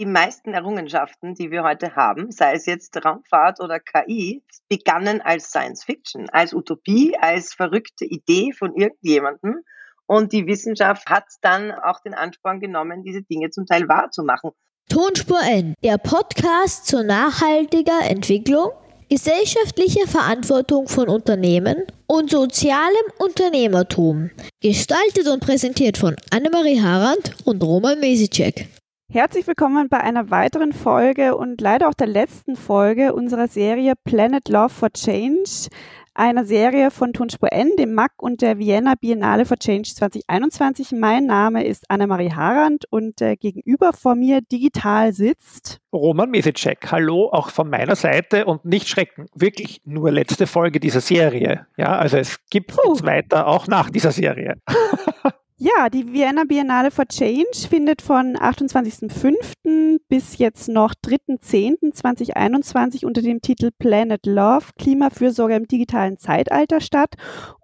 Die meisten Errungenschaften, die wir heute haben, sei es jetzt Raumfahrt oder KI, begannen als Science Fiction, als Utopie, als verrückte Idee von irgendjemandem. Und die Wissenschaft hat dann auch den Ansporn genommen, diese Dinge zum Teil wahrzumachen. Tonspur N, der Podcast zur nachhaltiger Entwicklung, gesellschaftlicher Verantwortung von Unternehmen und sozialem Unternehmertum. Gestaltet und präsentiert von Annemarie Harand und Roman Mesicek. Herzlich willkommen bei einer weiteren Folge und leider auch der letzten Folge unserer Serie Planet Love for Change, einer Serie von Tonspur N, dem MAC und der Vienna Biennale for Change 2021. Mein Name ist Annemarie Harand und äh, gegenüber vor mir digital sitzt Roman Mesicek. Hallo, auch von meiner Seite und nicht schrecken, wirklich nur letzte Folge dieser Serie. Ja, also es gibt Puh. weiter auch nach dieser Serie. Ja, die Vienna Biennale for Change findet von 28.05. bis jetzt noch 3.10.2021 unter dem Titel Planet Love, Klimafürsorge im digitalen Zeitalter statt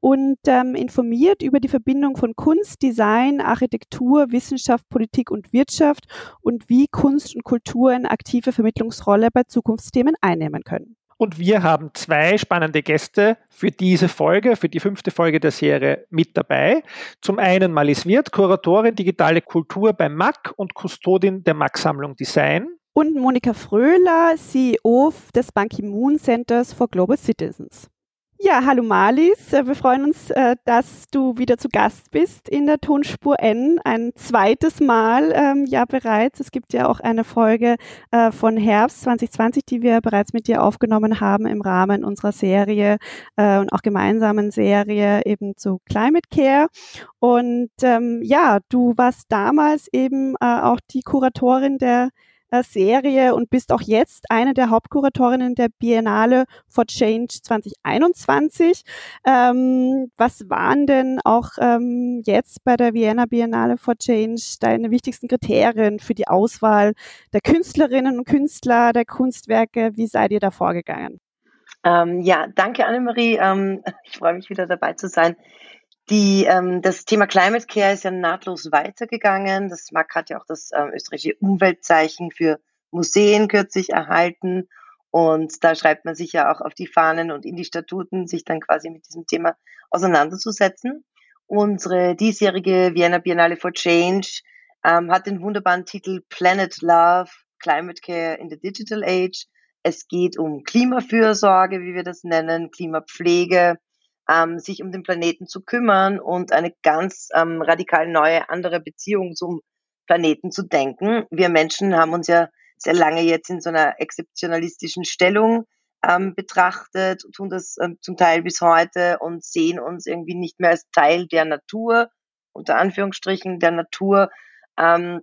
und ähm, informiert über die Verbindung von Kunst, Design, Architektur, Wissenschaft, Politik und Wirtschaft und wie Kunst und Kultur eine aktive Vermittlungsrolle bei Zukunftsthemen einnehmen können. Und wir haben zwei spannende Gäste für diese Folge, für die fünfte Folge der Serie mit dabei. Zum einen Malis Wirth, Kuratorin Digitale Kultur beim MAC und Kustodin der MAC-Sammlung Design. Und Monika Fröhler, CEO des Ban Ki-moon Centers for Global Citizens. Ja, hallo Marlies. Äh, wir freuen uns, äh, dass du wieder zu Gast bist in der Tonspur N. Ein zweites Mal ähm, ja bereits. Es gibt ja auch eine Folge äh, von Herbst 2020, die wir bereits mit dir aufgenommen haben im Rahmen unserer Serie äh, und auch gemeinsamen Serie eben zu Climate Care. Und ähm, ja, du warst damals eben äh, auch die Kuratorin der Serie und bist auch jetzt eine der Hauptkuratorinnen der Biennale for Change 2021. Ähm, was waren denn auch ähm, jetzt bei der Vienna Biennale for Change deine wichtigsten Kriterien für die Auswahl der Künstlerinnen und Künstler, der Kunstwerke? Wie seid ihr da vorgegangen? Ähm, ja, danke Annemarie. Ähm, ich freue mich wieder dabei zu sein. Die, ähm, das Thema Climate Care ist ja nahtlos weitergegangen. Das MAC hat ja auch das ähm, österreichische Umweltzeichen für Museen kürzlich erhalten. Und da schreibt man sich ja auch auf die Fahnen und in die Statuten, sich dann quasi mit diesem Thema auseinanderzusetzen. Unsere diesjährige Vienna Biennale for Change ähm, hat den wunderbaren Titel Planet Love, Climate Care in the Digital Age. Es geht um Klimafürsorge, wie wir das nennen, Klimapflege, ähm, sich um den Planeten zu kümmern und eine ganz ähm, radikal neue, andere Beziehung zum Planeten zu denken. Wir Menschen haben uns ja sehr lange jetzt in so einer exzeptionalistischen Stellung ähm, betrachtet, tun das ähm, zum Teil bis heute und sehen uns irgendwie nicht mehr als Teil der Natur, unter Anführungsstrichen der Natur. Ähm,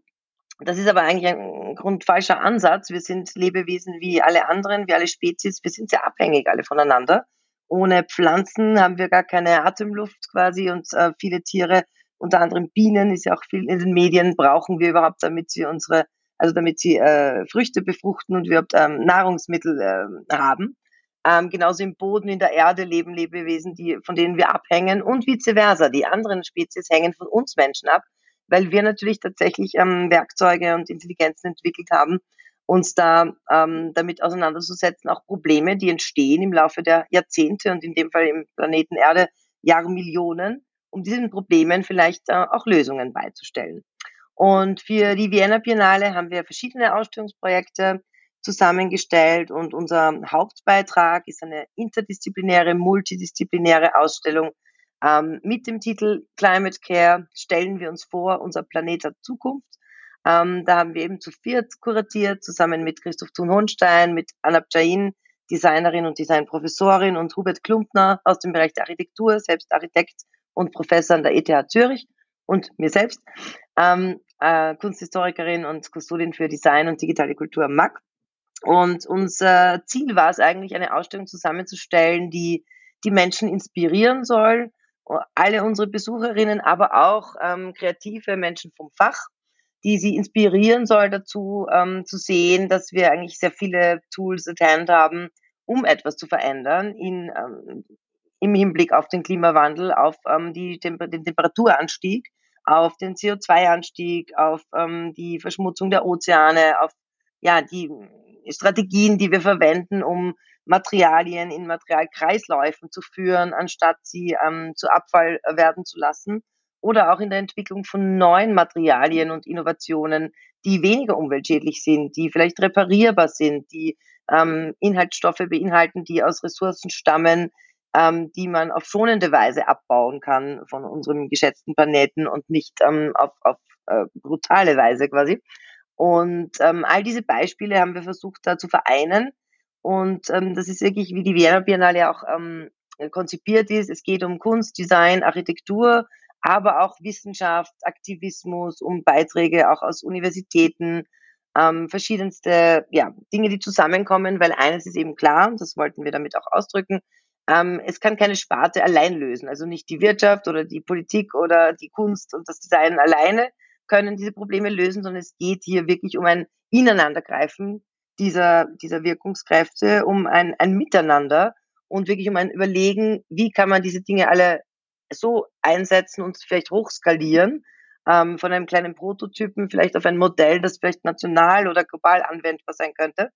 das ist aber eigentlich ein grundfalscher Ansatz. Wir sind Lebewesen wie alle anderen, wie alle Spezies. Wir sind sehr abhängig alle voneinander. Ohne Pflanzen haben wir gar keine Atemluft quasi und äh, viele Tiere, unter anderem Bienen, ist ja auch viel in den Medien, brauchen wir überhaupt, damit sie unsere, also damit sie äh, Früchte befruchten und überhaupt ähm, Nahrungsmittel äh, haben. Ähm, genauso im Boden, in der Erde leben Lebewesen, die, von denen wir abhängen und vice versa. Die anderen Spezies hängen von uns Menschen ab, weil wir natürlich tatsächlich ähm, Werkzeuge und Intelligenzen entwickelt haben, uns da ähm, damit auseinanderzusetzen, auch Probleme, die entstehen im Laufe der Jahrzehnte und in dem Fall im Planeten Erde Jahrmillionen, um diesen Problemen vielleicht äh, auch Lösungen beizustellen. Und für die Vienna Biennale haben wir verschiedene Ausstellungsprojekte zusammengestellt und unser Hauptbeitrag ist eine interdisziplinäre, multidisziplinäre Ausstellung ähm, mit dem Titel Climate Care stellen wir uns vor, unser Planet hat Zukunft ähm, da haben wir eben zu viert kuratiert, zusammen mit Christoph Thun-Hohenstein, mit Anab Jain, Designerin und Designprofessorin und Hubert Klumpner aus dem Bereich der Architektur, selbst Architekt und Professor an der ETH Zürich und mir selbst, ähm, äh, Kunsthistorikerin und Kustodin für Design und digitale Kultur am MAC. Und unser Ziel war es eigentlich, eine Ausstellung zusammenzustellen, die die Menschen inspirieren soll, alle unsere Besucherinnen, aber auch ähm, kreative Menschen vom Fach die sie inspirieren soll dazu, ähm, zu sehen, dass wir eigentlich sehr viele Tools at hand haben, um etwas zu verändern in, ähm, im Hinblick auf den Klimawandel, auf ähm, die Temper den Temperaturanstieg, auf den CO2-Anstieg, auf ähm, die Verschmutzung der Ozeane, auf ja, die Strategien, die wir verwenden, um Materialien in Materialkreisläufen zu führen, anstatt sie ähm, zu Abfall werden zu lassen. Oder auch in der Entwicklung von neuen Materialien und Innovationen, die weniger umweltschädlich sind, die vielleicht reparierbar sind, die ähm, Inhaltsstoffe beinhalten, die aus Ressourcen stammen, ähm, die man auf schonende Weise abbauen kann von unserem geschätzten Planeten und nicht ähm, auf, auf äh, brutale Weise quasi. Und ähm, all diese Beispiele haben wir versucht da zu vereinen. Und ähm, das ist wirklich, wie die Vienna Biennale auch ähm, konzipiert ist. Es geht um Kunst, Design, Architektur, aber auch Wissenschaft, Aktivismus, um Beiträge auch aus Universitäten, ähm, verschiedenste ja, Dinge, die zusammenkommen, weil eines ist eben klar, und das wollten wir damit auch ausdrücken, ähm, es kann keine Sparte allein lösen. Also nicht die Wirtschaft oder die Politik oder die Kunst und das Design alleine können diese Probleme lösen, sondern es geht hier wirklich um ein Ineinandergreifen dieser, dieser Wirkungskräfte, um ein, ein Miteinander und wirklich um ein Überlegen, wie kann man diese Dinge alle so einsetzen und vielleicht hochskalieren, ähm, von einem kleinen Prototypen vielleicht auf ein Modell, das vielleicht national oder global anwendbar sein könnte.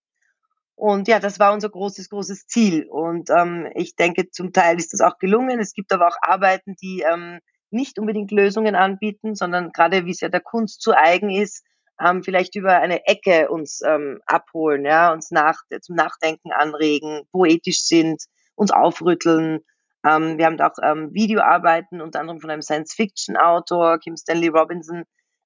Und ja, das war unser großes, großes Ziel. Und ähm, ich denke, zum Teil ist das auch gelungen. Es gibt aber auch Arbeiten, die ähm, nicht unbedingt Lösungen anbieten, sondern gerade wie es ja der Kunst zu eigen ist, ähm, vielleicht über eine Ecke uns ähm, abholen, ja, uns nach, zum Nachdenken anregen, poetisch sind, uns aufrütteln. Ähm, wir haben da auch ähm, Videoarbeiten, unter anderem von einem Science-Fiction-Autor, Kim Stanley Robinson.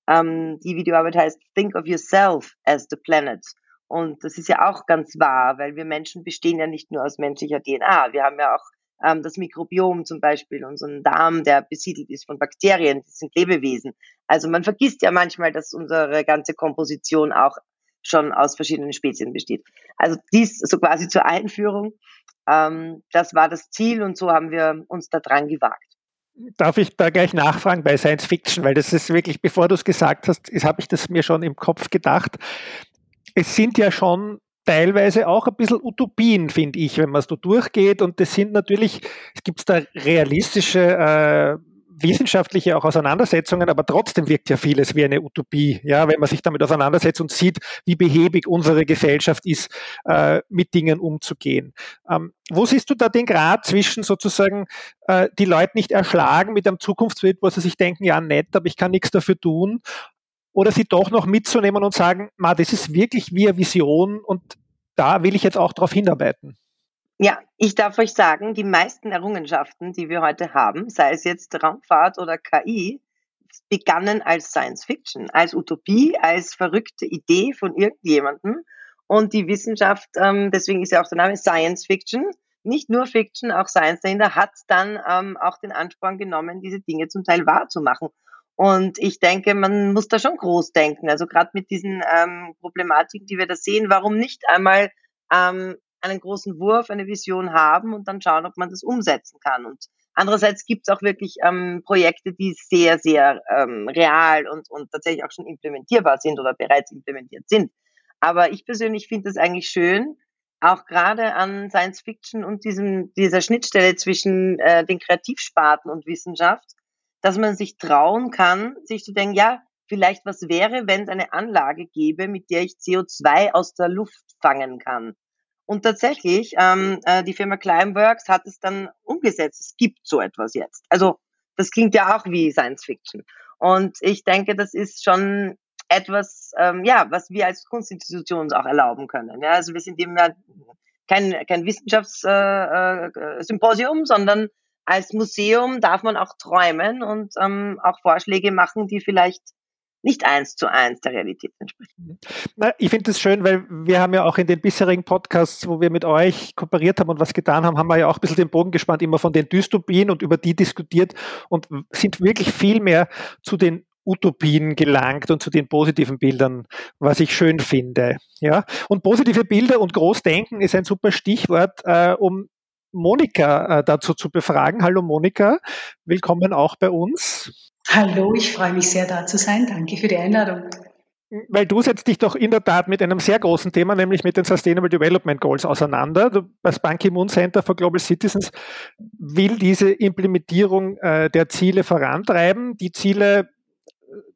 Ähm, die Videoarbeit heißt Think of Yourself as the Planet. Und das ist ja auch ganz wahr, weil wir Menschen bestehen ja nicht nur aus menschlicher DNA. Wir haben ja auch ähm, das Mikrobiom zum Beispiel, unseren Darm, der besiedelt ist von Bakterien, das sind Lebewesen. Also man vergisst ja manchmal, dass unsere ganze Komposition auch schon aus verschiedenen Spezien besteht. Also dies so quasi zur Einführung. Ähm, das war das Ziel und so haben wir uns da dran gewagt. Darf ich da gleich nachfragen bei Science Fiction, weil das ist wirklich, bevor du es gesagt hast, habe ich das mir schon im Kopf gedacht es sind ja schon teilweise auch ein bisschen Utopien, finde ich, wenn man es so durchgeht. Und das sind natürlich, es gibt da realistische, äh, wissenschaftliche auch Auseinandersetzungen, aber trotzdem wirkt ja vieles wie eine Utopie, ja, wenn man sich damit auseinandersetzt und sieht, wie behäbig unsere Gesellschaft ist, äh, mit Dingen umzugehen. Ähm, wo siehst du da den Grad zwischen sozusagen äh, die Leute nicht erschlagen mit einem Zukunftsbild, wo sie sich denken, ja nett, aber ich kann nichts dafür tun, oder sie doch noch mitzunehmen und sagen, ma, das ist wirklich wie eine Vision und da will ich jetzt auch darauf hinarbeiten. Ja, ich darf euch sagen, die meisten Errungenschaften, die wir heute haben, sei es jetzt Raumfahrt oder KI, begannen als Science Fiction, als Utopie, als verrückte Idee von irgendjemandem. Und die Wissenschaft, ähm, deswegen ist ja auch der Name Science Fiction, nicht nur Fiction, auch Science dahinter, hat dann ähm, auch den Ansporn genommen, diese Dinge zum Teil wahrzumachen. Und ich denke, man muss da schon groß denken. Also gerade mit diesen ähm, Problematiken, die wir da sehen, warum nicht einmal einen großen Wurf, eine Vision haben und dann schauen, ob man das umsetzen kann. Und andererseits gibt es auch wirklich ähm, Projekte, die sehr, sehr ähm, real und, und tatsächlich auch schon implementierbar sind oder bereits implementiert sind. Aber ich persönlich finde es eigentlich schön, auch gerade an Science Fiction und diesem, dieser Schnittstelle zwischen äh, den Kreativsparten und Wissenschaft, dass man sich trauen kann, sich zu denken, ja, vielleicht was wäre, wenn es eine Anlage gäbe, mit der ich CO2 aus der Luft fangen kann. Und tatsächlich, ähm, äh, die Firma Climeworks hat es dann umgesetzt. Es gibt so etwas jetzt. Also das klingt ja auch wie Science Fiction. Und ich denke, das ist schon etwas, ähm, ja, was wir als Kunstinstitution uns auch erlauben können. Ja, also wir sind eben ja kein, kein Wissenschaftssymposium, äh, äh, sondern als Museum darf man auch träumen und ähm, auch Vorschläge machen, die vielleicht nicht eins zu eins der Realität entsprechen. Na, ich finde es schön, weil wir haben ja auch in den bisherigen Podcasts, wo wir mit euch kooperiert haben und was getan haben, haben wir ja auch ein bisschen den Bogen gespannt, immer von den Dystopien und über die diskutiert und sind wirklich viel mehr zu den Utopien gelangt und zu den positiven Bildern, was ich schön finde. Ja? Und positive Bilder und Großdenken ist ein super Stichwort, äh, um Monika äh, dazu zu befragen. Hallo Monika, willkommen auch bei uns. Hallo, ich freue mich sehr da zu sein. Danke für die Einladung. Weil du setzt dich doch in der Tat mit einem sehr großen Thema, nämlich mit den Sustainable Development Goals auseinander. Das Ban Ki-moon Center for Global Citizens will diese Implementierung äh, der Ziele vorantreiben. Die Ziele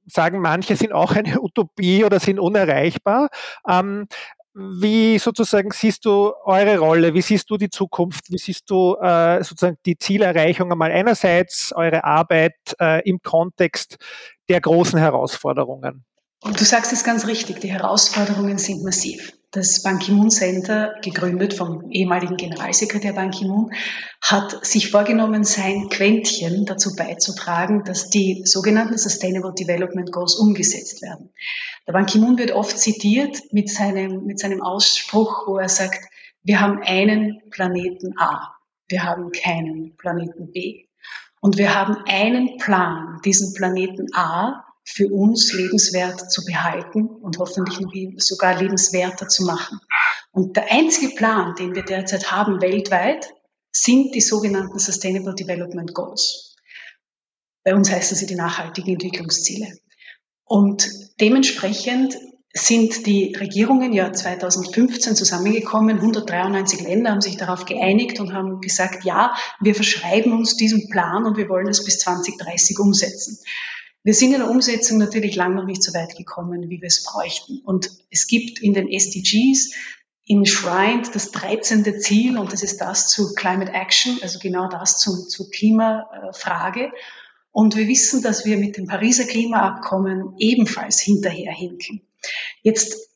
sagen manche, sind auch eine Utopie oder sind unerreichbar. Wie sozusagen siehst du eure Rolle? Wie siehst du die Zukunft? Wie siehst du äh, sozusagen die Zielerreichung einmal einerseits, eure Arbeit äh, im Kontext der großen Herausforderungen? Und du sagst es ganz richtig, die Herausforderungen sind massiv. Das Ban Ki-moon Center, gegründet vom ehemaligen Generalsekretär Ban Ki-moon, hat sich vorgenommen, sein Quäntchen dazu beizutragen, dass die sogenannten Sustainable Development Goals umgesetzt werden. Der Ban Ki-moon wird oft zitiert mit seinem, mit seinem Ausspruch, wo er sagt, wir haben einen Planeten A, wir haben keinen Planeten B. Und wir haben einen Plan, diesen Planeten A für uns lebenswert zu behalten und hoffentlich sogar lebenswerter zu machen. Und der einzige Plan, den wir derzeit haben weltweit, sind die sogenannten Sustainable Development Goals. Bei uns heißen sie die nachhaltigen Entwicklungsziele. Und dementsprechend sind die Regierungen ja 2015 zusammengekommen. 193 Länder haben sich darauf geeinigt und haben gesagt, ja, wir verschreiben uns diesem Plan und wir wollen es bis 2030 umsetzen. Wir sind in der Umsetzung natürlich lange noch nicht so weit gekommen, wie wir es bräuchten. Und es gibt in den SDGs enshrined das 13. Ziel und das ist das zu Climate Action, also genau das zu, zur Klimafrage. Und wir wissen, dass wir mit dem Pariser Klimaabkommen ebenfalls hinterherhinken. Jetzt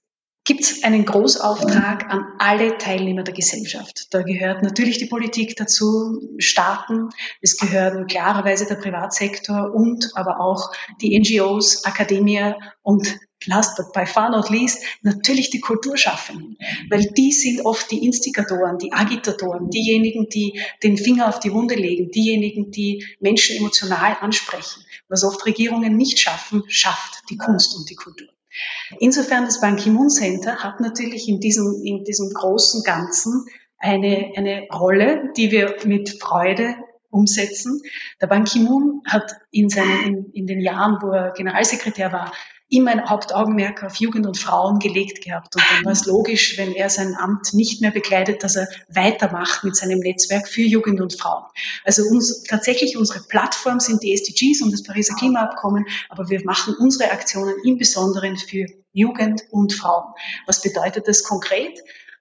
gibt es einen Großauftrag an alle Teilnehmer der Gesellschaft. Da gehört natürlich die Politik dazu, Staaten, es gehören klarerweise der Privatsektor und aber auch die NGOs, Akademie und last but by far not least natürlich die Kulturschaffenden, weil die sind oft die Instigatoren, die Agitatoren, diejenigen, die den Finger auf die Wunde legen, diejenigen, die Menschen emotional ansprechen. Was oft Regierungen nicht schaffen, schafft die Kunst und die Kultur. Insofern das Ban Ki-moon Center hat natürlich in diesem, in diesem großen Ganzen eine, eine Rolle, die wir mit Freude umsetzen. Der Ban Ki-moon hat in, seinen, in, in den Jahren, wo er Generalsekretär war, immer ein Hauptaugenmerk auf Jugend und Frauen gelegt gehabt. Und dann war es logisch, wenn er sein Amt nicht mehr bekleidet, dass er weitermacht mit seinem Netzwerk für Jugend und Frauen. Also uns, tatsächlich unsere Plattform sind die SDGs und das Pariser Klimaabkommen, aber wir machen unsere Aktionen im Besonderen für Jugend und Frauen. Was bedeutet das konkret?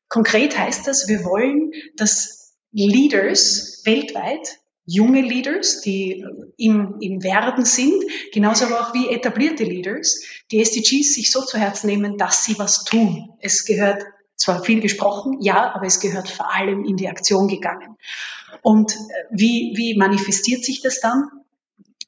Konkret heißt das, wir wollen, dass Leaders weltweit junge Leaders, die im, im Werden sind, genauso aber auch wie etablierte Leaders, die SDGs sich so zu Herzen nehmen, dass sie was tun. Es gehört zwar viel gesprochen, ja, aber es gehört vor allem in die Aktion gegangen. Und äh, wie, wie manifestiert sich das dann?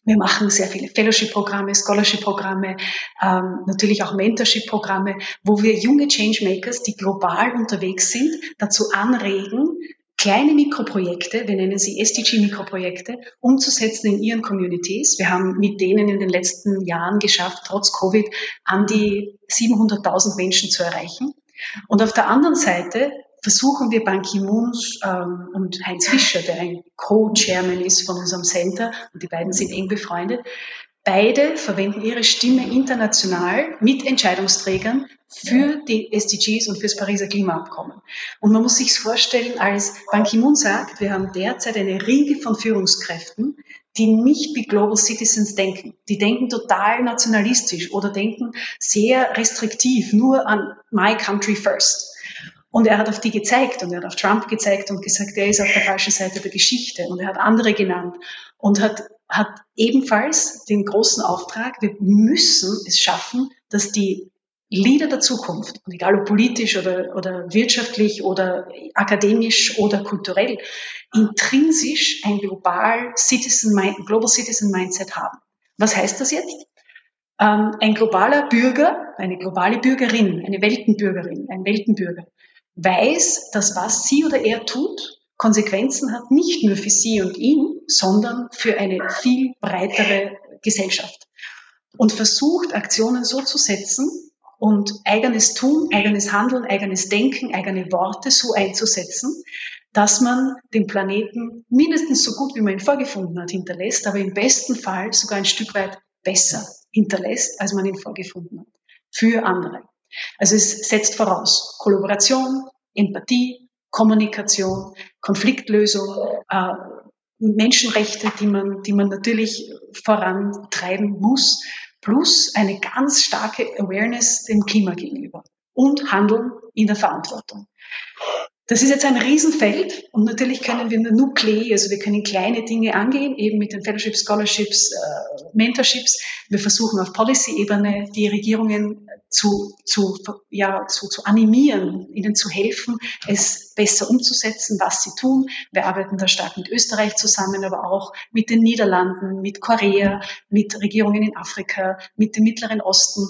Wir machen sehr viele Fellowship-Programme, Scholarship-Programme, ähm, natürlich auch Mentorship-Programme, wo wir junge Changemakers, die global unterwegs sind, dazu anregen, kleine Mikroprojekte, wir nennen sie SDG-Mikroprojekte, umzusetzen in ihren Communities. Wir haben mit denen in den letzten Jahren geschafft, trotz Covid an die 700.000 Menschen zu erreichen. Und auf der anderen Seite versuchen wir Ban Ki-moon ähm, und Heinz Fischer, der ein Co-Chairman ist von unserem Center, und die beiden sind eng befreundet, Beide verwenden ihre Stimme international mit Entscheidungsträgern für die SDGs und für das Pariser Klimaabkommen. Und man muss sich vorstellen, als Ban Ki-moon sagt, wir haben derzeit eine Riege von Führungskräften, die nicht wie Global Citizens denken. Die denken total nationalistisch oder denken sehr restriktiv, nur an My Country First. Und er hat auf die gezeigt und er hat auf Trump gezeigt und gesagt, er ist auf der falschen Seite der Geschichte und er hat andere genannt und hat hat ebenfalls den großen Auftrag, wir müssen es schaffen, dass die Leader der Zukunft, egal ob politisch oder, oder wirtschaftlich oder akademisch oder kulturell, intrinsisch ein global Citizen, Global Citizen Mindset haben. Was heißt das jetzt? Ähm, ein globaler Bürger, eine globale Bürgerin, eine Weltenbürgerin, ein Weltenbürger weiß, dass was sie oder er tut, Konsequenzen hat, nicht nur für sie und ihn, sondern für eine viel breitere Gesellschaft. Und versucht, Aktionen so zu setzen und eigenes Tun, eigenes Handeln, eigenes Denken, eigene Worte so einzusetzen, dass man den Planeten mindestens so gut, wie man ihn vorgefunden hat, hinterlässt, aber im besten Fall sogar ein Stück weit besser hinterlässt, als man ihn vorgefunden hat. Für andere. Also es setzt voraus Kollaboration, Empathie, Kommunikation, Konfliktlösung, äh, Menschenrechte, die man, die man natürlich vorantreiben muss, plus eine ganz starke Awareness dem Klima gegenüber und Handeln in der Verantwortung. Das ist jetzt ein Riesenfeld und natürlich können wir nur Nuklei, also wir können kleine Dinge angehen, eben mit den Fellowships, Scholarships, äh, Mentorships. Wir versuchen auf Policy-Ebene die Regierungen zu, zu, ja, zu, zu animieren, ihnen zu helfen, es besser umzusetzen, was sie tun. Wir arbeiten da stark mit Österreich zusammen, aber auch mit den Niederlanden, mit Korea, mit Regierungen in Afrika, mit dem Mittleren Osten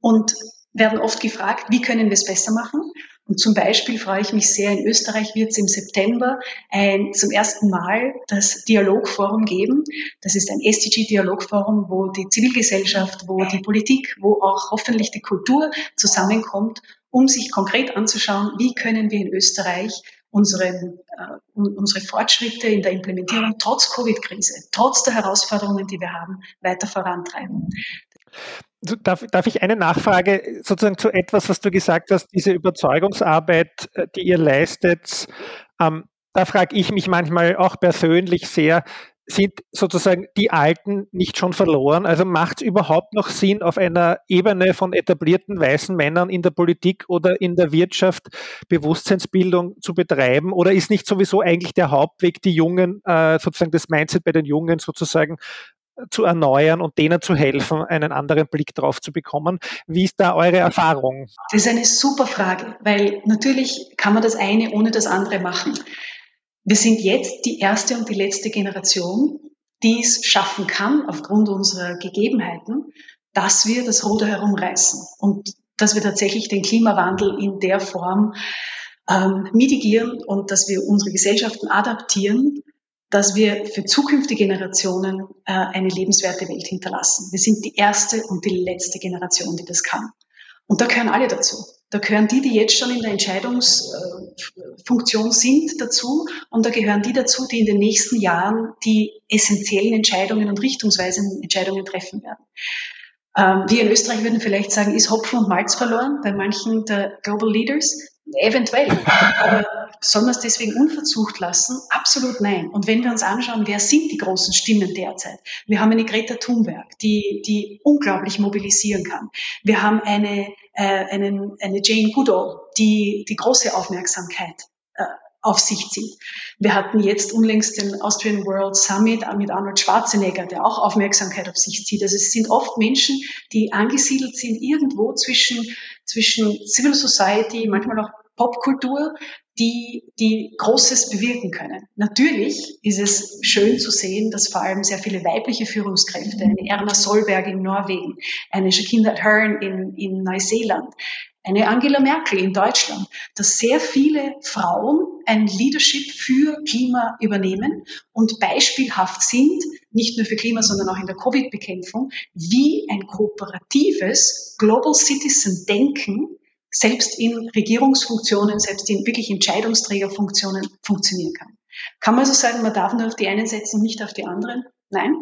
und werden oft gefragt, wie können wir es besser machen? Und zum Beispiel freue ich mich sehr, in Österreich wird es im September ein, zum ersten Mal das Dialogforum geben. Das ist ein SDG-Dialogforum, wo die Zivilgesellschaft, wo die Politik, wo auch hoffentlich die Kultur zusammenkommt, um sich konkret anzuschauen, wie können wir in Österreich unsere, äh, unsere Fortschritte in der Implementierung trotz Covid-Krise, trotz der Herausforderungen, die wir haben, weiter vorantreiben. Darf, darf ich eine Nachfrage sozusagen zu etwas, was du gesagt hast, diese Überzeugungsarbeit, äh, die ihr leistet, ähm, da frage ich mich manchmal auch persönlich sehr, sind sozusagen die Alten nicht schon verloren? Also macht es überhaupt noch Sinn, auf einer Ebene von etablierten weißen Männern in der Politik oder in der Wirtschaft Bewusstseinsbildung zu betreiben? Oder ist nicht sowieso eigentlich der Hauptweg, die Jungen, äh, sozusagen das Mindset bei den Jungen sozusagen zu erneuern und denen zu helfen, einen anderen Blick drauf zu bekommen. Wie ist da eure Erfahrung? Das ist eine super Frage, weil natürlich kann man das eine ohne das andere machen. Wir sind jetzt die erste und die letzte Generation, die es schaffen kann, aufgrund unserer Gegebenheiten, dass wir das Ruder herumreißen und dass wir tatsächlich den Klimawandel in der Form ähm, mitigieren und dass wir unsere Gesellschaften adaptieren dass wir für zukünftige Generationen äh, eine lebenswerte Welt hinterlassen. Wir sind die erste und die letzte Generation, die das kann. Und da gehören alle dazu. Da gehören die, die jetzt schon in der Entscheidungsfunktion sind, dazu. Und da gehören die dazu, die in den nächsten Jahren die essentiellen Entscheidungen und richtungsweisenden Entscheidungen treffen werden. Ähm, wir in Österreich würden vielleicht sagen, ist Hopfen und Malz verloren bei manchen der Global Leaders. Eventuell. Aber soll man es deswegen unverzucht lassen? Absolut nein. Und wenn wir uns anschauen, wer sind die großen Stimmen derzeit? Wir haben eine Greta Thunberg, die, die unglaublich mobilisieren kann. Wir haben eine, äh, einen, eine Jane Goodall, die die große Aufmerksamkeit äh, auf sich zieht. Wir hatten jetzt unlängst den Austrian World Summit mit Arnold Schwarzenegger, der auch Aufmerksamkeit auf sich zieht. Also es sind oft Menschen, die angesiedelt sind irgendwo zwischen, zwischen Civil Society, manchmal auch Popkultur, die, die Großes bewirken können. Natürlich ist es schön zu sehen, dass vor allem sehr viele weibliche Führungskräfte, eine Erna Solberg in Norwegen, eine Jacinda Hearn in, in Neuseeland, eine Angela Merkel in Deutschland, dass sehr viele Frauen ein Leadership für Klima übernehmen und beispielhaft sind, nicht nur für Klima, sondern auch in der Covid-Bekämpfung, wie ein kooperatives Global Citizen Denken selbst in Regierungsfunktionen, selbst in wirklich Entscheidungsträgerfunktionen funktionieren kann. Kann man so sagen, man darf nur auf die einen setzen nicht auf die anderen? Nein.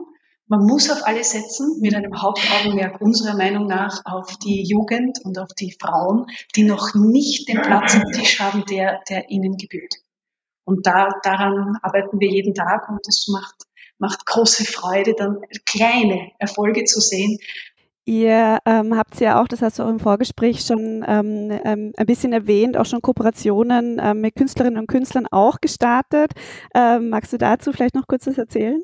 Man muss auf alle setzen, mit einem Hauptaugenmerk unserer Meinung nach auf die Jugend und auf die Frauen, die noch nicht den Platz am Tisch haben, der, der ihnen gebührt. Und da, daran arbeiten wir jeden Tag und es macht, macht große Freude, dann kleine Erfolge zu sehen, Ihr ähm, habt ja auch, das hast du auch im Vorgespräch schon ähm, ähm, ein bisschen erwähnt, auch schon Kooperationen ähm, mit Künstlerinnen und Künstlern auch gestartet. Ähm, magst du dazu vielleicht noch kurz was erzählen?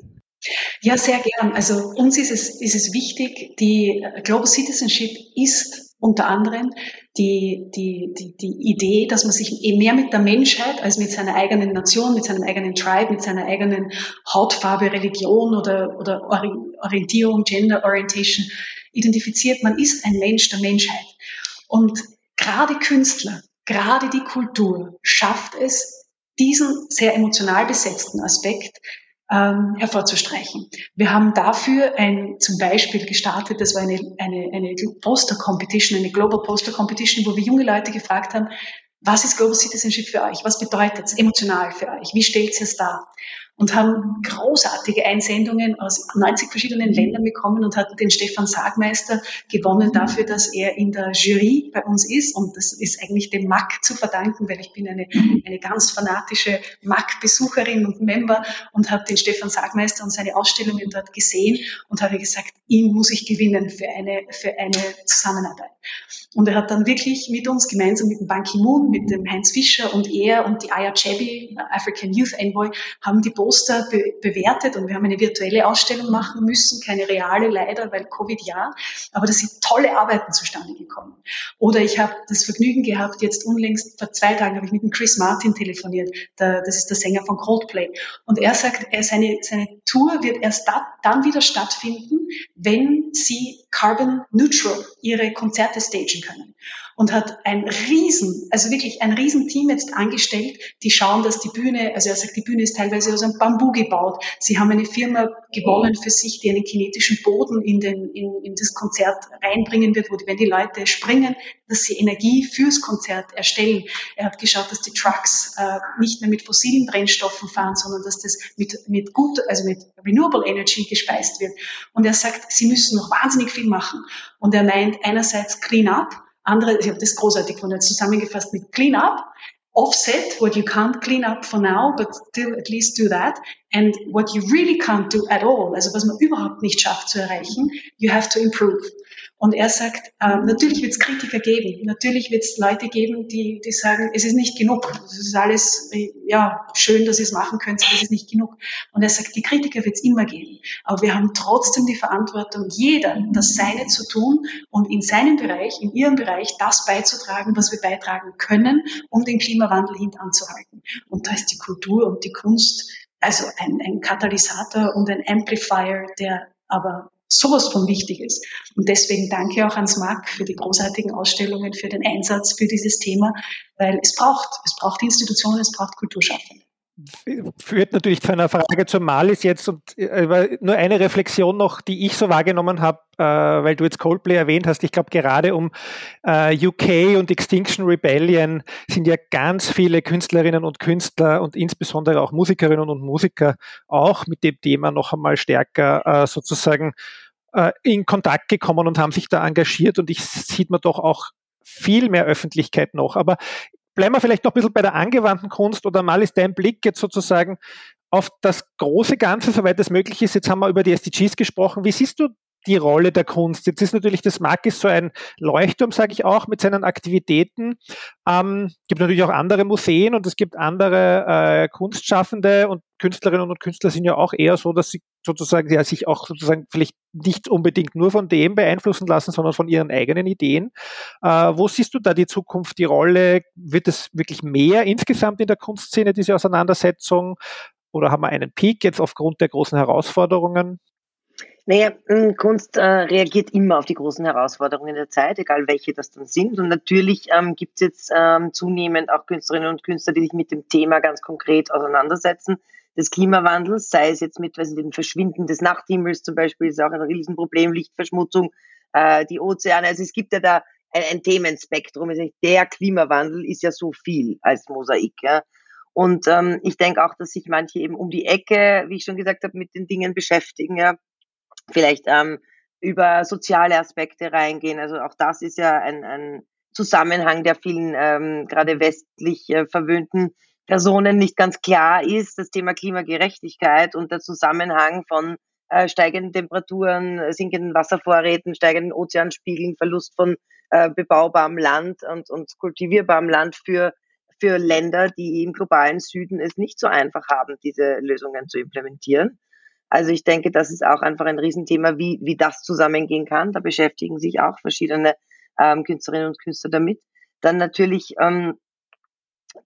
Ja, sehr gern. Also uns ist es, ist es wichtig, die Global Citizenship ist unter anderem die, die, die, die Idee, dass man sich mehr mit der Menschheit als mit seiner eigenen Nation, mit seinem eigenen Tribe, mit seiner eigenen Hautfarbe, Religion oder, oder Orientierung, Gender Orientation identifiziert. Man ist ein Mensch der Menschheit. Und gerade Künstler, gerade die Kultur schafft es, diesen sehr emotional besetzten Aspekt ähm, hervorzustreichen. Wir haben dafür ein zum Beispiel gestartet, das war eine, eine, eine Poster Competition, eine Global Poster Competition, wo wir junge Leute gefragt haben, was ist Global Citizenship für euch? Was bedeutet es emotional für euch? Wie stellt ihr es dar? Und haben großartige Einsendungen aus 90 verschiedenen Ländern bekommen und hatten den Stefan Sagmeister gewonnen dafür, dass er in der Jury bei uns ist. Und das ist eigentlich dem MAC zu verdanken, weil ich bin eine, eine ganz fanatische MAC-Besucherin und Member und habe den Stefan Sagmeister und seine Ausstellungen dort gesehen und habe gesagt, ihn muss ich gewinnen für eine, für eine Zusammenarbeit. Und er hat dann wirklich mit uns gemeinsam mit dem Ban Ki-moon, mit dem Heinz Fischer und er und die Aya Chebi, African Youth Envoy, haben die Poster be bewertet und wir haben eine virtuelle Ausstellung machen müssen, keine reale leider, weil Covid ja, aber da sind tolle Arbeiten zustande gekommen. Oder ich habe das Vergnügen gehabt, jetzt unlängst, vor zwei Tagen habe ich mit dem Chris Martin telefoniert, der, das ist der Sänger von Coldplay, und er sagt, er, seine, seine Tour wird erst da, dann wieder stattfinden, wenn sie carbon neutral ihre Konzerte stagen können und hat ein riesen, also wirklich ein riesen Team jetzt angestellt, die schauen, dass die Bühne, also er sagt, die Bühne ist teilweise aus einem Bambu gebaut. Sie haben eine Firma gewonnen für sich, die einen kinetischen Boden in, den, in, in das Konzert reinbringen wird, wo die, wenn die Leute springen, dass sie Energie fürs Konzert erstellen. Er hat geschaut, dass die Trucks äh, nicht mehr mit fossilen Brennstoffen fahren, sondern dass das mit, mit gut, also mit Renewable Energy gespeist wird. Und er sagt, sie müssen noch wahnsinnig viel machen. Und er meint einerseits Clean Up, andere, ich habe das großartig von zusammengefasst mit Clean Up, offset what you can't clean up for now, but still at least do that. And what you really can't do at all, also was man überhaupt nicht schafft zu erreichen, you have to improve. Und er sagt, äh, natürlich wird es Kritiker geben, natürlich wird es Leute geben, die, die sagen, es ist nicht genug, es ist alles äh, ja schön, dass ihr es machen könnt, aber es ist nicht genug. Und er sagt, die Kritiker wird es immer geben, aber wir haben trotzdem die Verantwortung, jeder das Seine zu tun und in seinem Bereich, in ihrem Bereich das beizutragen, was wir beitragen können, um den Klimawandel hintanzuhalten. Und da ist die Kultur und die Kunst also ein, ein Katalysator und ein Amplifier, der aber sowas von wichtig ist. Und deswegen danke auch ans MAG für die großartigen Ausstellungen, für den Einsatz für dieses Thema, weil es braucht, es braucht Institutionen, es braucht Kulturschaffende führt natürlich zu einer Frage zur Malis jetzt und äh, nur eine Reflexion noch, die ich so wahrgenommen habe, äh, weil du jetzt Coldplay erwähnt hast. Ich glaube, gerade um äh, UK und Extinction Rebellion sind ja ganz viele Künstlerinnen und Künstler und insbesondere auch Musikerinnen und Musiker auch mit dem Thema noch einmal stärker äh, sozusagen äh, in Kontakt gekommen und haben sich da engagiert und ich sieht man doch auch viel mehr Öffentlichkeit noch. Aber bleiben wir vielleicht noch ein bisschen bei der angewandten Kunst oder mal ist dein Blick jetzt sozusagen auf das große Ganze, soweit es möglich ist. Jetzt haben wir über die SDGs gesprochen. Wie siehst du die Rolle der Kunst. Jetzt ist natürlich das Markis so ein Leuchtturm, sage ich auch, mit seinen Aktivitäten. Ähm, gibt natürlich auch andere Museen und es gibt andere äh, Kunstschaffende und Künstlerinnen und Künstler sind ja auch eher so, dass sie sozusagen ja, sich auch sozusagen vielleicht nicht unbedingt nur von dem beeinflussen lassen, sondern von ihren eigenen Ideen. Äh, wo siehst du da die Zukunft, die Rolle? Wird es wirklich mehr insgesamt in der Kunstszene, diese Auseinandersetzung? Oder haben wir einen Peak jetzt aufgrund der großen Herausforderungen? Naja, hm, Kunst äh, reagiert immer auf die großen Herausforderungen der Zeit, egal welche das dann sind. Und natürlich ähm, gibt es jetzt ähm, zunehmend auch Künstlerinnen und Künstler, die sich mit dem Thema ganz konkret auseinandersetzen, des Klimawandels, sei es jetzt mit also dem Verschwinden des Nachthimmels zum Beispiel, ist auch ein Riesenproblem, Lichtverschmutzung, äh, die Ozeane. Also es gibt ja da ein, ein Themenspektrum. Also der Klimawandel ist ja so viel als Mosaik. Ja. Und ähm, ich denke auch, dass sich manche eben um die Ecke, wie ich schon gesagt habe, mit den Dingen beschäftigen. Ja vielleicht ähm, über soziale Aspekte reingehen. Also auch das ist ja ein, ein Zusammenhang, der vielen ähm, gerade westlich äh, verwöhnten Personen nicht ganz klar ist. Das Thema Klimagerechtigkeit und der Zusammenhang von äh, steigenden Temperaturen, sinkenden Wasservorräten, steigenden Ozeanspiegeln, Verlust von äh, bebaubarem Land und, und kultivierbarem Land für, für Länder, die im globalen Süden es nicht so einfach haben, diese Lösungen zu implementieren. Also ich denke, das ist auch einfach ein Riesenthema, wie, wie das zusammengehen kann. Da beschäftigen sich auch verschiedene ähm, Künstlerinnen und Künstler damit. Dann natürlich ähm,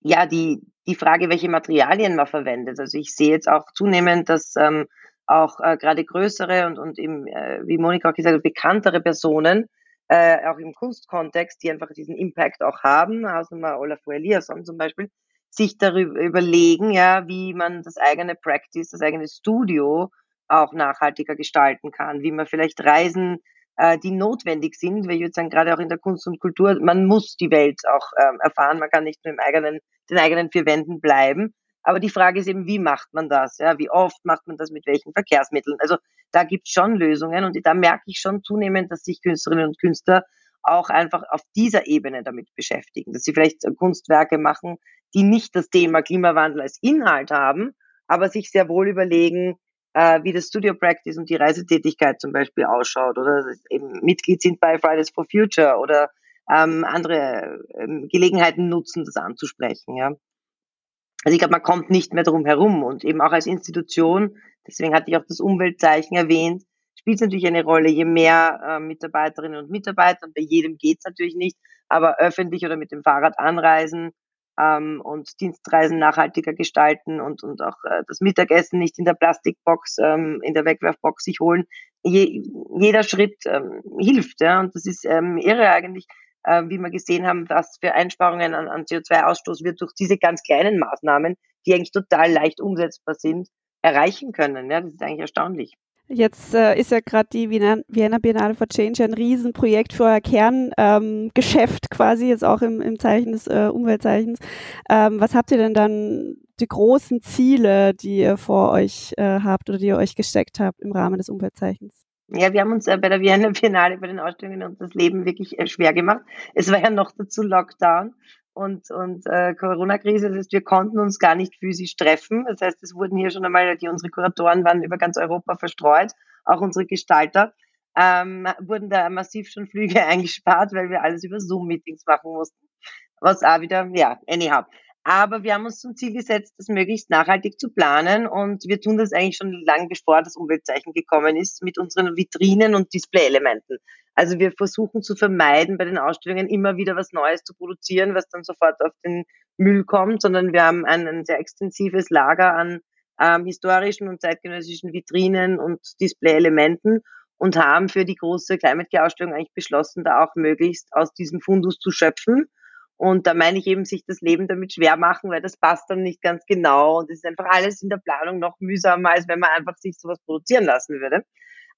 ja die, die Frage, welche Materialien man verwendet. Also ich sehe jetzt auch zunehmend, dass ähm, auch äh, gerade größere und, und eben, äh, wie Monika auch gesagt hat, bekanntere Personen, äh, auch im Kunstkontext, die einfach diesen Impact auch haben, mal Olafur Eliasson zum Beispiel, sich darüber überlegen, ja, wie man das eigene Practice, das eigene Studio auch nachhaltiger gestalten kann, wie man vielleicht Reisen, äh, die notwendig sind, weil ich würde sagen, gerade auch in der Kunst und Kultur, man muss die Welt auch ähm, erfahren, man kann nicht nur im eigenen, den eigenen vier Wänden bleiben. Aber die Frage ist eben, wie macht man das? Ja, wie oft macht man das mit welchen Verkehrsmitteln? Also da gibt es schon Lösungen und da merke ich schon zunehmend, dass sich Künstlerinnen und Künstler auch einfach auf dieser Ebene damit beschäftigen, dass sie vielleicht Kunstwerke machen, die nicht das Thema Klimawandel als Inhalt haben, aber sich sehr wohl überlegen, äh, wie das Studio Practice und die Reisetätigkeit zum Beispiel ausschaut oder eben Mitglied sind bei Fridays for Future oder ähm, andere ähm, Gelegenheiten nutzen, das anzusprechen. Ja. Also ich glaube, man kommt nicht mehr drum herum und eben auch als Institution, deswegen hatte ich auch das Umweltzeichen erwähnt, spielt es natürlich eine Rolle, je mehr äh, Mitarbeiterinnen und Mitarbeiter, und bei jedem geht es natürlich nicht, aber öffentlich oder mit dem Fahrrad anreisen ähm, und Dienstreisen nachhaltiger gestalten und, und auch äh, das Mittagessen nicht in der Plastikbox, ähm, in der Wegwerfbox sich holen. Je, jeder Schritt ähm, hilft, ja, und das ist ähm, irre eigentlich, äh, wie wir gesehen haben, was für Einsparungen an, an CO2-Ausstoß wir durch diese ganz kleinen Maßnahmen, die eigentlich total leicht umsetzbar sind, erreichen können. Ja, das ist eigentlich erstaunlich. Jetzt äh, ist ja gerade die Vienna Biennale for Change ein Riesenprojekt für euer Kerngeschäft ähm, quasi, jetzt auch im, im Zeichen des äh, Umweltzeichens. Ähm, was habt ihr denn dann, die großen Ziele, die ihr vor euch äh, habt oder die ihr euch gesteckt habt im Rahmen des Umweltzeichens? Ja, wir haben uns äh, bei der Vienna Biennale bei den Ausstellungen uns das Leben wirklich äh, schwer gemacht. Es war ja noch dazu Lockdown und, und äh, Corona-Krise. Das heißt, wir konnten uns gar nicht physisch treffen. Das heißt, es wurden hier schon einmal, die unsere Kuratoren waren über ganz Europa verstreut, auch unsere Gestalter, ähm, wurden da massiv schon Flüge eingespart, weil wir alles über Zoom-Meetings machen mussten. Was auch wieder, ja, anyhow. Aber wir haben uns zum Ziel gesetzt, das möglichst nachhaltig zu planen und wir tun das eigentlich schon lange bevor das Umweltzeichen gekommen ist mit unseren Vitrinen und Display-Elementen. Also wir versuchen zu vermeiden, bei den Ausstellungen immer wieder was Neues zu produzieren, was dann sofort auf den Müll kommt, sondern wir haben ein, ein sehr extensives Lager an ähm, historischen und zeitgenössischen Vitrinen und Display-Elementen und haben für die große Climate Care Ausstellung eigentlich beschlossen, da auch möglichst aus diesem Fundus zu schöpfen. Und da meine ich eben, sich das Leben damit schwer machen, weil das passt dann nicht ganz genau. Und es ist einfach alles in der Planung noch mühsamer, als wenn man einfach sich sowas produzieren lassen würde.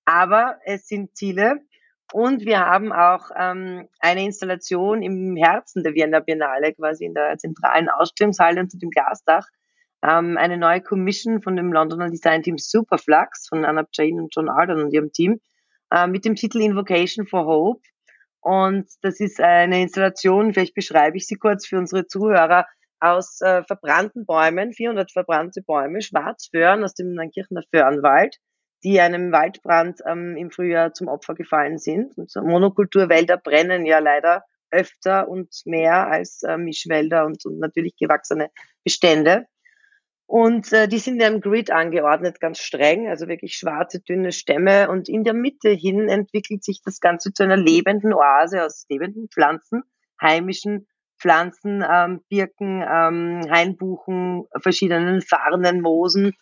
Aber es sind Ziele, und wir haben auch ähm, eine Installation im Herzen der Vienna Biennale, quasi in der zentralen Ausstellungshalle unter dem Glasdach. Ähm, eine neue Commission von dem Londoner Design Team Superflux von Anna Jane und John Arden und ihrem Team äh, mit dem Titel Invocation for Hope. Und das ist eine Installation, vielleicht beschreibe ich sie kurz für unsere Zuhörer, aus äh, verbrannten Bäumen, 400 verbrannte Bäume, Schwarzföhren aus dem Neunkirchener Föhrenwald die einem Waldbrand ähm, im Frühjahr zum Opfer gefallen sind. Und so Monokulturwälder brennen ja leider öfter und mehr als äh, Mischwälder und, und natürlich gewachsene Bestände. Und äh, die sind in einem Grid angeordnet, ganz streng, also wirklich schwarze, dünne Stämme. Und in der Mitte hin entwickelt sich das Ganze zu einer lebenden Oase aus lebenden Pflanzen, heimischen Pflanzen, ähm, Birken, ähm, Hainbuchen, verschiedenen Farnen, Moosen,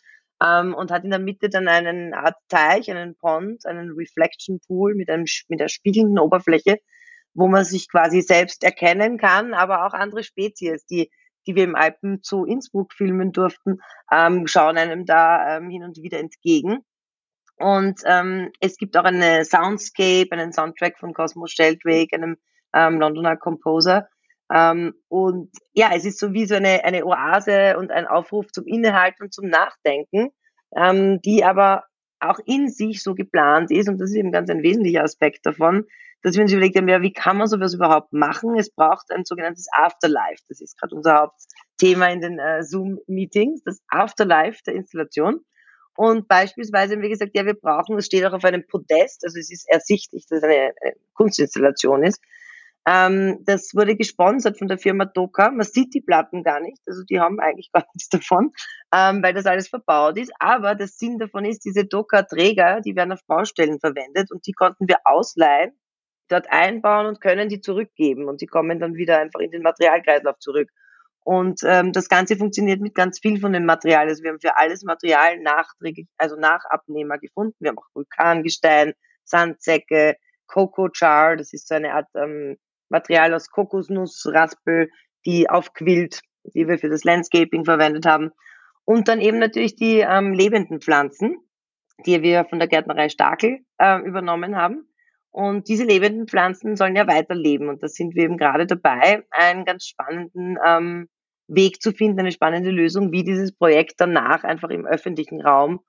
ähm, und hat in der Mitte dann einen Art Teich, einen Pond, einen Reflection Pool mit, einem, mit einer spiegelnden Oberfläche, wo man sich quasi selbst erkennen kann, aber auch andere Spezies, die, die wir im Alpen zu Innsbruck filmen durften, ähm, schauen einem da ähm, hin und wieder entgegen. Und ähm, es gibt auch eine Soundscape, einen Soundtrack von Cosmo Sheldrake, einem ähm, Londoner Composer, ähm, und ja, es ist so wie so eine, eine Oase und ein Aufruf zum Innehalten und zum Nachdenken, ähm, die aber auch in sich so geplant ist. Und das ist eben ganz ein wesentlicher Aspekt davon, dass wir uns überlegt haben, ja, wie kann man sowas überhaupt machen? Es braucht ein sogenanntes Afterlife. Das ist gerade unser Hauptthema in den äh, Zoom-Meetings, das Afterlife der Installation. Und beispielsweise haben wir gesagt, ja, wir brauchen, es steht auch auf einem Podest, also es ist ersichtlich, dass es eine, eine Kunstinstallation ist, ähm, das wurde gesponsert von der Firma Doka. Man sieht die Platten gar nicht, also die haben eigentlich gar nichts davon, ähm, weil das alles verbaut ist. Aber der Sinn davon ist, diese Doka-Träger, die werden auf Baustellen verwendet und die konnten wir ausleihen, dort einbauen und können die zurückgeben und die kommen dann wieder einfach in den Materialkreislauf zurück. Und ähm, das Ganze funktioniert mit ganz viel von dem Material. Also wir haben für alles Material nachträglich, also Nachabnehmer gefunden. Wir haben auch Vulkangestein, Sandsäcke, Coco Char, das ist so eine Art ähm, Material aus Kokosnussraspel, die aufquillt, die wir für das Landscaping verwendet haben. Und dann eben natürlich die ähm, lebenden Pflanzen, die wir von der Gärtnerei Stakel äh, übernommen haben. Und diese lebenden Pflanzen sollen ja weiterleben. Und da sind wir eben gerade dabei, einen ganz spannenden ähm, Weg zu finden, eine spannende Lösung, wie dieses Projekt danach einfach im öffentlichen Raum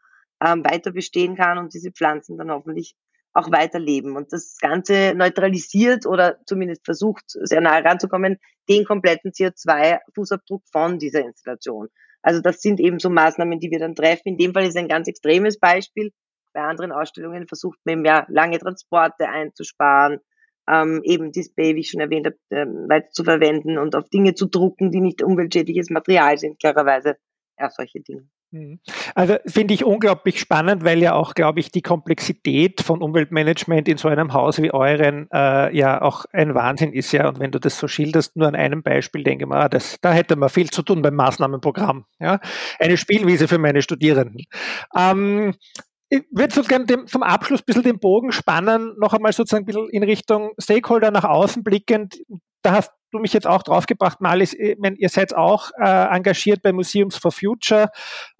ähm, weiter bestehen kann und diese Pflanzen dann hoffentlich auch weiterleben. Und das Ganze neutralisiert oder zumindest versucht, sehr nahe ranzukommen, den kompletten CO2-Fußabdruck von dieser Installation. Also das sind eben so Maßnahmen, die wir dann treffen. In dem Fall ist ein ganz extremes Beispiel. Bei anderen Ausstellungen versucht man eben ja lange Transporte einzusparen, ähm, eben Display, wie ich schon erwähnt habe, ähm, weiter zu verwenden und auf Dinge zu drucken, die nicht umweltschädliches Material sind, klarerweise. Ja, solche Dinge. Mhm. Also finde ich unglaublich spannend, weil ja auch, glaube ich, die Komplexität von Umweltmanagement in so einem Haus wie euren äh, ja auch ein Wahnsinn ist ja. Und wenn du das so schilderst, nur an einem Beispiel, denke mal, ah, das, da hätte man viel zu tun beim Maßnahmenprogramm. Ja? Eine Spielwiese für meine Studierenden. Ähm, ich würde so gerne dem, zum Abschluss ein bisschen den Bogen spannen, noch einmal sozusagen ein bisschen in Richtung Stakeholder nach außen blickend. Da hast du mich jetzt auch draufgebracht, Malis, ich ihr seid auch äh, engagiert bei Museums for Future.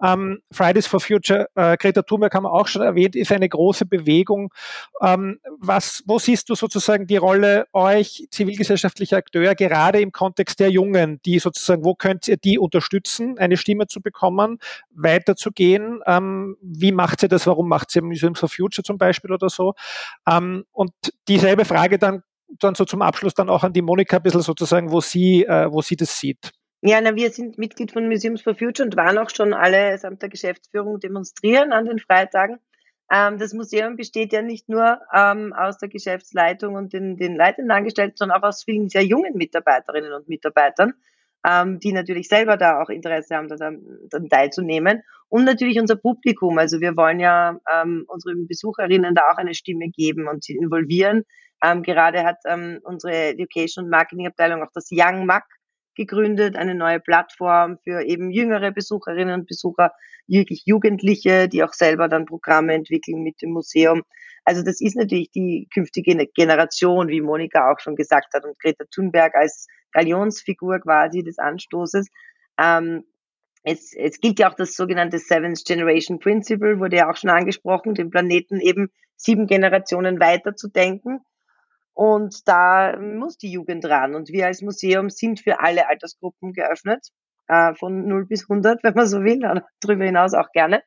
Ähm, Fridays for Future, äh, Greta Thunberg haben wir auch schon erwähnt, ist eine große Bewegung. Ähm, was, wo siehst du sozusagen die Rolle euch, zivilgesellschaftlicher Akteur, gerade im Kontext der Jungen, die sozusagen, wo könnt ihr die unterstützen, eine Stimme zu bekommen, weiterzugehen? Ähm, wie macht ihr das? Warum macht ihr Museums for Future zum Beispiel oder so? Ähm, und dieselbe Frage dann dann so zum Abschluss dann auch an die Monika ein bisschen sozusagen, wo sie, äh, wo sie das sieht. Ja, na, wir sind Mitglied von Museums for Future und waren auch schon alle samt der Geschäftsführung demonstrieren an den Freitagen. Ähm, das Museum besteht ja nicht nur ähm, aus der Geschäftsleitung und den, den leitenden Angestellten, sondern auch aus vielen sehr jungen Mitarbeiterinnen und Mitarbeitern, ähm, die natürlich selber da auch Interesse haben, daran, teilzunehmen. Und natürlich unser Publikum. Also wir wollen ja ähm, unseren Besucherinnen da auch eine Stimme geben und sie involvieren ähm, gerade hat ähm, unsere Education und Marketing Abteilung auch das Young Mac gegründet, eine neue Plattform für eben jüngere Besucherinnen und Besucher, wirklich Jugendliche, die auch selber dann Programme entwickeln mit dem Museum. Also das ist natürlich die künftige Generation, wie Monika auch schon gesagt hat, und Greta Thunberg als Galionsfigur quasi des Anstoßes. Ähm, es, es gilt ja auch das sogenannte Seventh Generation Principle, wurde ja auch schon angesprochen, den Planeten eben sieben Generationen weiter zu denken. Und da muss die Jugend ran. Und wir als Museum sind für alle Altersgruppen geöffnet, äh, von 0 bis 100, wenn man so will, oder darüber hinaus auch gerne.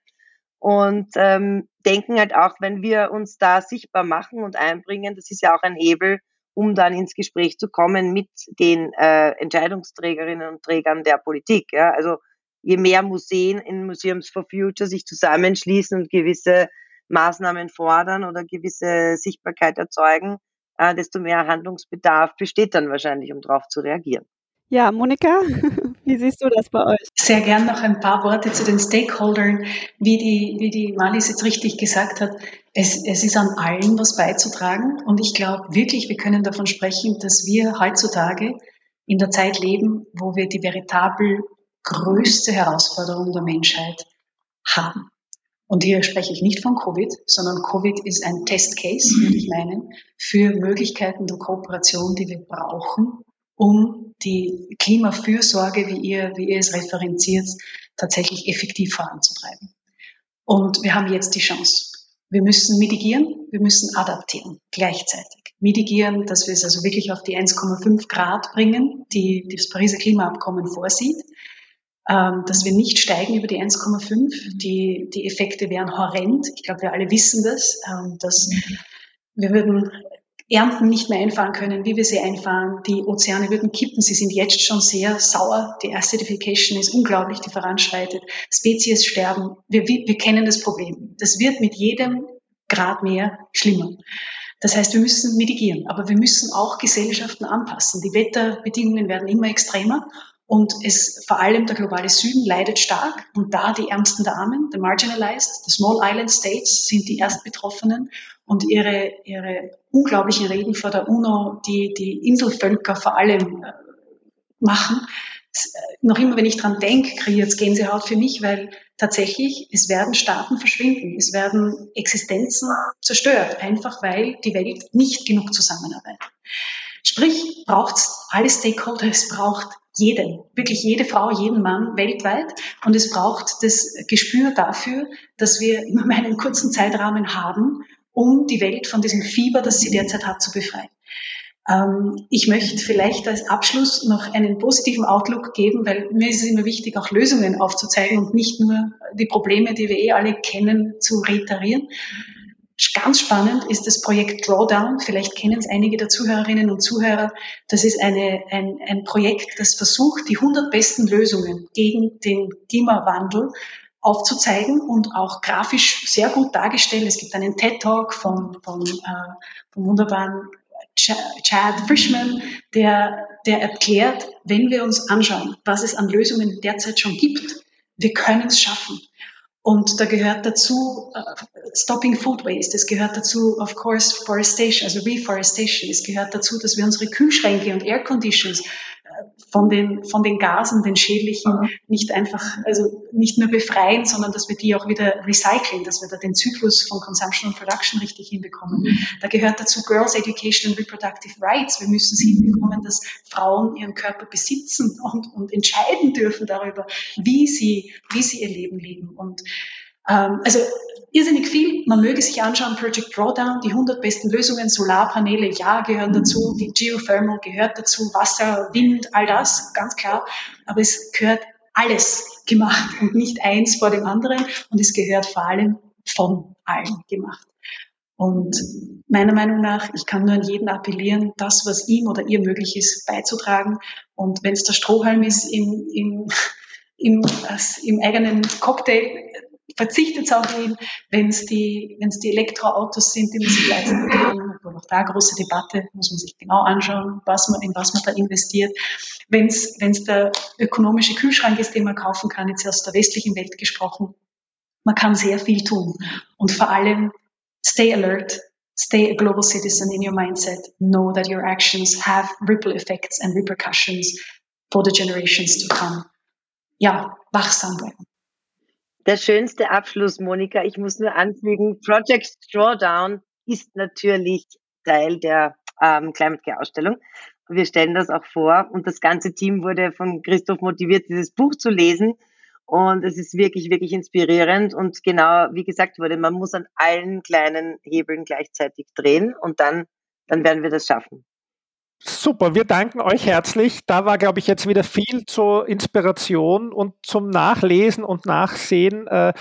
Und ähm, denken halt auch, wenn wir uns da sichtbar machen und einbringen, das ist ja auch ein Hebel, um dann ins Gespräch zu kommen mit den äh, Entscheidungsträgerinnen und Trägern der Politik. Ja? Also je mehr Museen in Museums for Future sich zusammenschließen und gewisse Maßnahmen fordern oder gewisse Sichtbarkeit erzeugen, äh, desto mehr Handlungsbedarf besteht dann wahrscheinlich, um darauf zu reagieren. Ja, Monika, wie siehst du das bei euch? Sehr gern noch ein paar Worte zu den Stakeholdern. Wie die, wie die Malis jetzt richtig gesagt hat, es, es ist an allen was beizutragen. Und ich glaube wirklich, wir können davon sprechen, dass wir heutzutage in der Zeit leben, wo wir die veritabel größte Herausforderung der Menschheit haben. Und hier spreche ich nicht von Covid, sondern Covid ist ein Testcase, würde ich meinen, für Möglichkeiten der Kooperation, die wir brauchen, um die Klimafürsorge, wie ihr, wie ihr es referenziert, tatsächlich effektiv voranzutreiben. Und wir haben jetzt die Chance. Wir müssen mitigieren, wir müssen adaptieren gleichzeitig. Mitigieren, dass wir es also wirklich auf die 1,5 Grad bringen, die das Pariser Klimaabkommen vorsieht ähm, dass wir nicht steigen über die 1,5. Die, die Effekte wären horrend. Ich glaube, wir alle wissen das, ähm, dass mhm. wir würden Ernten nicht mehr einfahren können, wie wir sie einfahren. Die Ozeane würden kippen. Sie sind jetzt schon sehr sauer. Die Acidification ist unglaublich, die voranschreitet. Spezies sterben. Wir, wir kennen das Problem. Das wird mit jedem Grad mehr schlimmer. Das heißt, wir müssen mitigieren, aber wir müssen auch Gesellschaften anpassen. Die Wetterbedingungen werden immer extremer und es, vor allem der globale Süden leidet stark und da die Ärmsten der Armen, the marginalized, the small island states sind die Erstbetroffenen und ihre, ihre unglaublichen Reden vor der UNO, die die Inselvölker vor allem äh, machen. Äh, noch immer, wenn ich dran denke, kreiert es Gänsehaut für mich, weil tatsächlich, es werden Staaten verschwinden, es werden Existenzen zerstört, einfach weil die Welt nicht genug zusammenarbeitet. Sprich, braucht es alle Stakeholder, es braucht jeden, wirklich jede Frau, jeden Mann weltweit. Und es braucht das Gespür dafür, dass wir immer einen kurzen Zeitrahmen haben, um die Welt von diesem Fieber, das sie derzeit hat, zu befreien. Ähm, ich möchte vielleicht als Abschluss noch einen positiven Outlook geben, weil mir ist es immer wichtig, auch Lösungen aufzuzeigen und nicht nur die Probleme, die wir eh alle kennen, zu reiterieren. Ganz spannend ist das Projekt Drawdown. Vielleicht kennen es einige der Zuhörerinnen und Zuhörer. Das ist eine, ein, ein Projekt, das versucht, die 100 besten Lösungen gegen den Klimawandel aufzuzeigen und auch grafisch sehr gut dargestellt. Es gibt einen TED-Talk von, von, äh, vom wunderbaren Chad Frischman, der, der erklärt, wenn wir uns anschauen, was es an Lösungen derzeit schon gibt, wir können es schaffen. Und da gehört dazu uh, Stopping Food Waste, es gehört dazu, of course, Forestation, also Reforestation, es gehört dazu, dass wir unsere Kühlschränke und Air Conditions von den, von den Gasen, den schädlichen, nicht einfach, also nicht nur befreien, sondern dass wir die auch wieder recyceln, dass wir da den Zyklus von Consumption und Production richtig hinbekommen. Mhm. Da gehört dazu Girls Education and Reproductive Rights. Wir müssen es hinbekommen, dass Frauen ihren Körper besitzen und, und entscheiden dürfen darüber, wie sie, wie sie ihr Leben leben. Und ähm, also irrsinnig viel. Man möge sich anschauen, Project Drawdown, die 100 besten Lösungen, Solarpaneele, ja, gehören dazu, die Geothermal gehört dazu, Wasser, Wind, all das, ganz klar. Aber es gehört alles gemacht und nicht eins vor dem anderen und es gehört vor allem von allen gemacht. Und meiner Meinung nach, ich kann nur an jeden appellieren, das, was ihm oder ihr möglich ist, beizutragen. Und wenn es der Strohhalm ist im, im, im, im eigenen Cocktail, verzichtet auf ihn, wenn es die, wenn es die Elektroautos sind, die man sich leisten kann. Auch da große Debatte, muss man sich genau anschauen, was man, in was man da investiert. Wenn es wenn es der ökonomische Kühlschrank ist, den man kaufen kann, jetzt aus der westlichen Welt gesprochen, man kann sehr viel tun. Und vor allem, stay alert, stay a global citizen in your mindset, know that your actions have ripple effects and repercussions for the generations to come. Ja, wachsam bleiben. Der schönste Abschluss, Monika. Ich muss nur anfügen, Project Drawdown ist natürlich Teil der ähm, Climate Care Ausstellung. Wir stellen das auch vor und das ganze Team wurde von Christoph motiviert, dieses Buch zu lesen. Und es ist wirklich, wirklich inspirierend. Und genau wie gesagt wurde, man muss an allen kleinen Hebeln gleichzeitig drehen und dann, dann werden wir das schaffen. Super, wir danken euch herzlich. Da war, glaube ich, jetzt wieder viel zur Inspiration und zum Nachlesen und Nachsehen äh,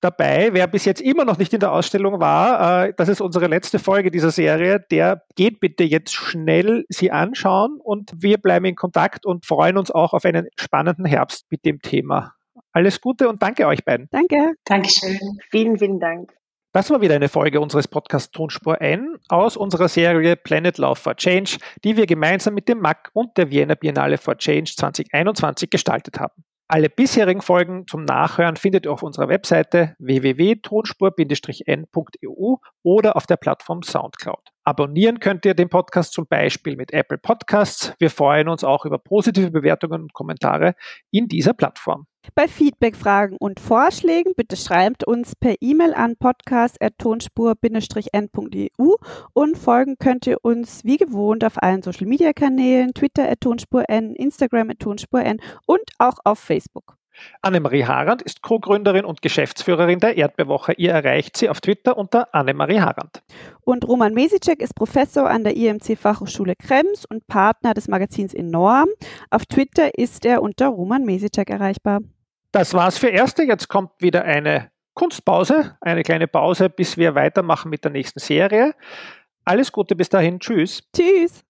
dabei. Wer bis jetzt immer noch nicht in der Ausstellung war, äh, das ist unsere letzte Folge dieser Serie, der geht bitte jetzt schnell sie anschauen und wir bleiben in Kontakt und freuen uns auch auf einen spannenden Herbst mit dem Thema. Alles Gute und danke euch beiden. Danke. Dankeschön. Vielen, vielen Dank. Das war wieder eine Folge unseres Podcasts Tonspur N aus unserer Serie Planet Love for Change, die wir gemeinsam mit dem MAC und der Vienna Biennale for Change 2021 gestaltet haben. Alle bisherigen Folgen zum Nachhören findet ihr auf unserer Webseite www.tonspur-n.eu oder auf der Plattform Soundcloud. Abonnieren könnt ihr den Podcast zum Beispiel mit Apple Podcasts. Wir freuen uns auch über positive Bewertungen und Kommentare in dieser Plattform. Bei Feedback, Fragen und Vorschlägen bitte schreibt uns per E-Mail an podcast.tonspur-n.eu und folgen könnt ihr uns wie gewohnt auf allen Social Media Kanälen, Twitter at tonspur-n, Instagram at tonspur-n und auch auf Facebook. Annemarie Harand ist Co-Gründerin und Geschäftsführerin der Erdbewoche. Ihr erreicht sie auf Twitter unter Annemarie Harand. Und Roman Mesicek ist Professor an der IMC Fachhochschule Krems und Partner des Magazins Enorm. Auf Twitter ist er unter Roman Mesicek erreichbar. Das war's für Erste. Jetzt kommt wieder eine Kunstpause, eine kleine Pause, bis wir weitermachen mit der nächsten Serie. Alles Gute bis dahin. Tschüss. Tschüss.